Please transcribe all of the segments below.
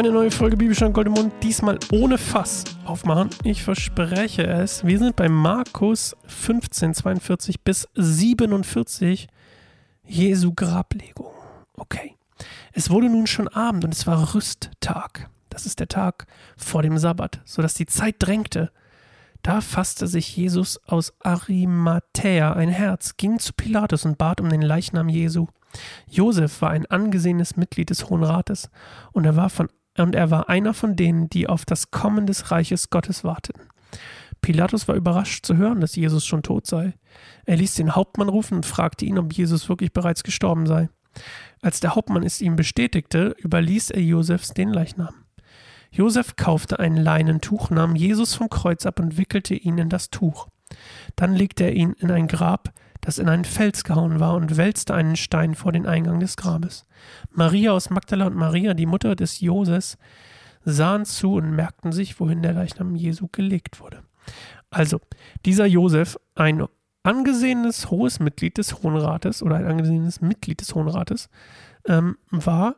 Eine neue Folge Bibelstein Gold im Mund, diesmal ohne Fass aufmachen. Ich verspreche es. Wir sind bei Markus 15, 42 bis 47, Jesu Grablegung. Okay. Es wurde nun schon Abend und es war Rüsttag. Das ist der Tag vor dem Sabbat, sodass die Zeit drängte. Da fasste sich Jesus aus Arimathäa ein Herz, ging zu Pilatus und bat um den Leichnam Jesu. Josef war ein angesehenes Mitglied des Hohen Rates und er war von und er war einer von denen, die auf das Kommen des Reiches Gottes warteten. Pilatus war überrascht zu hören, dass Jesus schon tot sei. Er ließ den Hauptmann rufen und fragte ihn, ob Jesus wirklich bereits gestorben sei. Als der Hauptmann es ihm bestätigte, überließ er Josefs den Leichnam. Josef kaufte ein Leinentuch, nahm Jesus vom Kreuz ab und wickelte ihn in das Tuch. Dann legte er ihn in ein Grab, das in einen Fels gehauen war, und wälzte einen Stein vor den Eingang des Grabes. Maria aus Magdala und Maria, die Mutter des Joses, sahen zu und merkten sich, wohin der Leichnam Jesu gelegt wurde. Also, dieser Josef, ein angesehenes hohes Mitglied des Hohen Rates oder ein angesehenes Mitglied des Hohen Rates, ähm, war,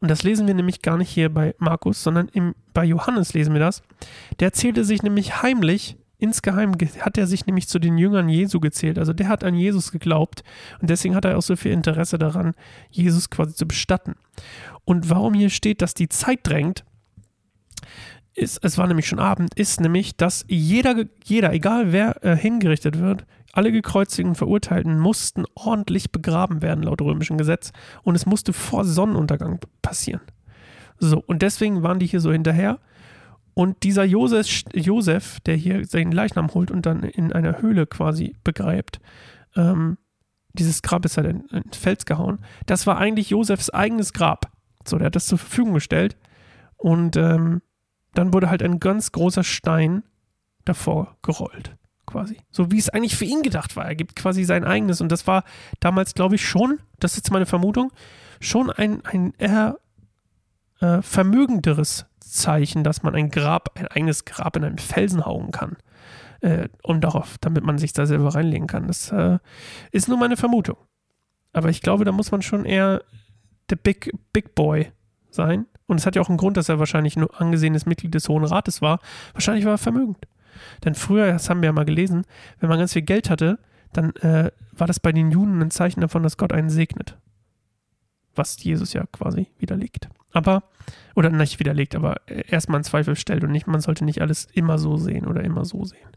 und das lesen wir nämlich gar nicht hier bei Markus, sondern im, bei Johannes lesen wir das, der zählte sich nämlich heimlich Insgeheim hat er sich nämlich zu den Jüngern Jesu gezählt. Also der hat an Jesus geglaubt und deswegen hat er auch so viel Interesse daran, Jesus quasi zu bestatten. Und warum hier steht, dass die Zeit drängt, ist, es war nämlich schon Abend, ist nämlich, dass jeder, jeder, egal wer äh, hingerichtet wird, alle gekreuzigten Verurteilten mussten ordentlich begraben werden laut römischem Gesetz und es musste vor Sonnenuntergang passieren. So, und deswegen waren die hier so hinterher und dieser Josef, Josef, der hier seinen Leichnam holt und dann in einer Höhle quasi begräbt, ähm, dieses Grab ist halt in, in Fels gehauen, das war eigentlich Josefs eigenes Grab. So, der hat das zur Verfügung gestellt. Und ähm, dann wurde halt ein ganz großer Stein davor gerollt, quasi. So wie es eigentlich für ihn gedacht war. Er gibt quasi sein eigenes. Und das war damals, glaube ich, schon, das ist jetzt meine Vermutung, schon ein, ein eher äh, vermögenderes Zeichen, dass man ein Grab, ein eigenes Grab in einen Felsen hauen kann. Äh, um darauf, damit man sich da selber reinlegen kann. Das äh, ist nur meine Vermutung. Aber ich glaube, da muss man schon eher der Big, Big Boy sein. Und es hat ja auch einen Grund, dass er wahrscheinlich nur angesehenes Mitglied des Hohen Rates war. Wahrscheinlich war er vermögend. Denn früher, das haben wir ja mal gelesen, wenn man ganz viel Geld hatte, dann äh, war das bei den Juden ein Zeichen davon, dass Gott einen segnet. Was Jesus ja quasi widerlegt. Aber, oder nicht widerlegt, aber erstmal in Zweifel stellt und nicht, man sollte nicht alles immer so sehen oder immer so sehen.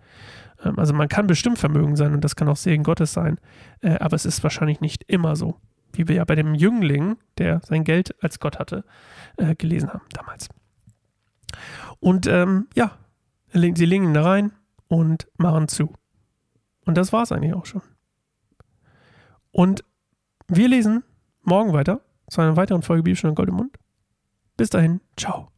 Ähm, also man kann bestimmt Vermögen sein und das kann auch Segen Gottes sein, äh, aber es ist wahrscheinlich nicht immer so. Wie wir ja bei dem Jüngling, der sein Geld als Gott hatte, äh, gelesen haben damals. Und ähm, ja, sie legen da rein und machen zu. Und das war es eigentlich auch schon. Und wir lesen morgen weiter zu einer weiteren Folge Bibelstunde Gold im Mund. Bis dahin, ciao.